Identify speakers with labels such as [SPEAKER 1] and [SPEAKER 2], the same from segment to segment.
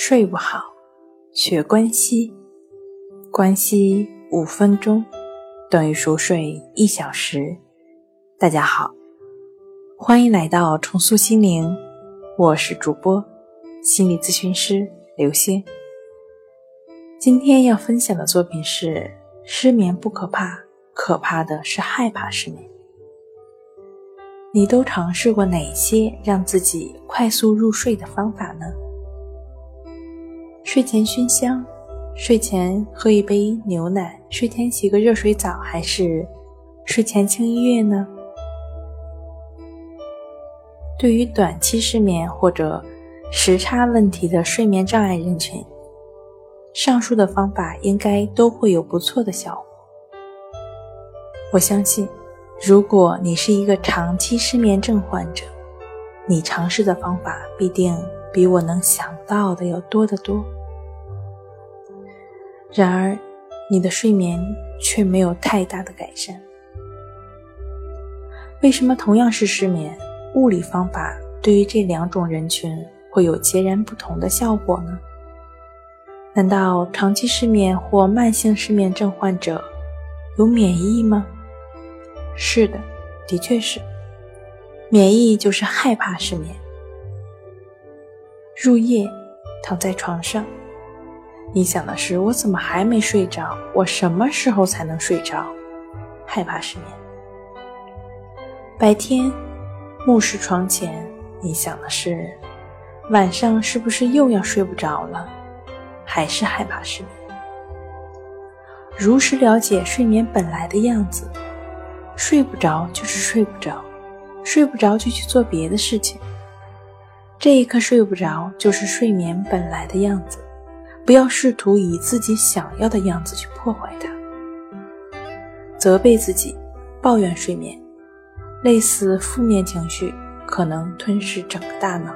[SPEAKER 1] 睡不好，学关息，关息五分钟等于熟睡一小时。大家好，欢迎来到重塑心灵，我是主播心理咨询师刘星。今天要分享的作品是：失眠不可怕，可怕的是害怕失眠。你都尝试过哪些让自己快速入睡的方法呢？睡前熏香，睡前喝一杯牛奶，睡前洗个热水澡，还是睡前听音乐呢？对于短期失眠或者时差问题的睡眠障碍人群，上述的方法应该都会有不错的效果。我相信，如果你是一个长期失眠症患者，你尝试的方法必定比我能想到的要多得多。然而，你的睡眠却没有太大的改善。为什么同样是失眠，物理方法对于这两种人群会有截然不同的效果呢？难道长期失眠或慢性失眠症患者有免疫吗？是的，的确是。免疫就是害怕失眠。入夜，躺在床上。你想的是我怎么还没睡着？我什么时候才能睡着？害怕失眠。白天目视床前，你想的是晚上是不是又要睡不着了？还是害怕失眠？如实了解睡眠本来的样子，睡不着就是睡不着，睡不着就去做别的事情。这一刻睡不着，就是睡眠本来的样子。不要试图以自己想要的样子去破坏它，责备自己，抱怨睡眠，类似负面情绪可能吞噬整个大脑，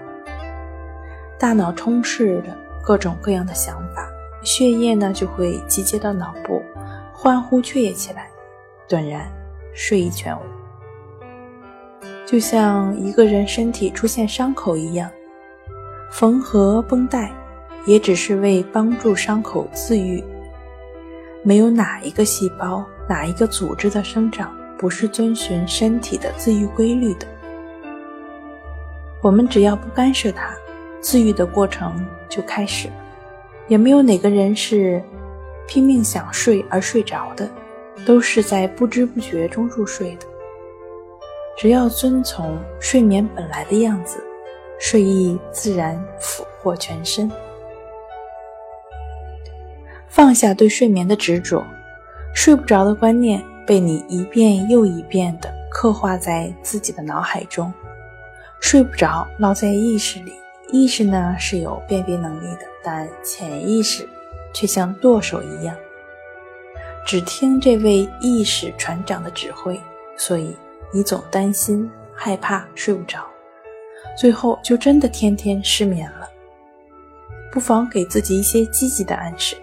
[SPEAKER 1] 大脑充斥着各种各样的想法，血液呢就会集结到脑部，欢呼雀跃起来，顿然睡意全无。就像一个人身体出现伤口一样，缝合绷带。也只是为帮助伤口自愈。没有哪一个细胞、哪一个组织的生长不是遵循身体的自愈规律的。我们只要不干涉它，自愈的过程就开始。也没有哪个人是拼命想睡而睡着的，都是在不知不觉中入睡的。只要遵从睡眠本来的样子，睡意自然俘获全身。放下对睡眠的执着，睡不着的观念被你一遍又一遍地刻画在自己的脑海中，睡不着烙在意识里。意识呢是有辨别能力的，但潜意识却像舵手一样，只听这位意识船长的指挥，所以你总担心、害怕睡不着，最后就真的天天失眠了。不妨给自己一些积极的暗示。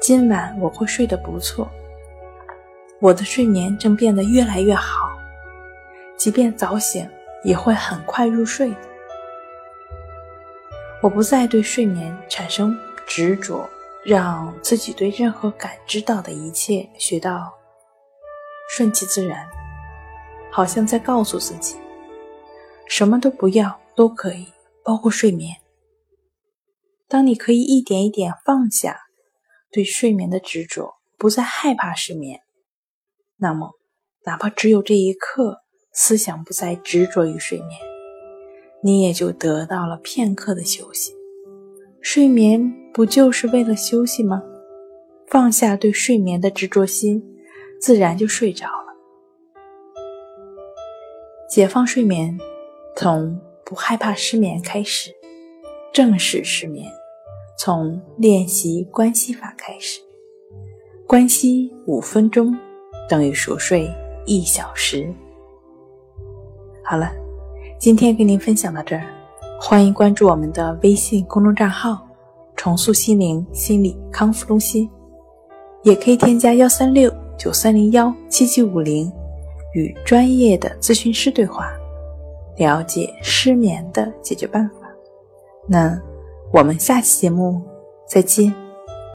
[SPEAKER 1] 今晚我会睡得不错，我的睡眠正变得越来越好，即便早醒也会很快入睡的。我不再对睡眠产生执着，让自己对任何感知到的一切学到顺其自然，好像在告诉自己，什么都不要都可以，包括睡眠。当你可以一点一点放下。对睡眠的执着，不再害怕失眠，那么，哪怕只有这一刻，思想不再执着于睡眠，你也就得到了片刻的休息。睡眠不就是为了休息吗？放下对睡眠的执着心，自然就睡着了。解放睡眠，从不害怕失眠开始，正视失眠。从练习关系法开始，关系五分钟等于熟睡一小时。好了，今天跟您分享到这儿，欢迎关注我们的微信公众账号“重塑心灵心理康复中心”，也可以添加幺三六九三零幺七七五零，与专业的咨询师对话，了解失眠的解决办法。那。我们下期节目再见。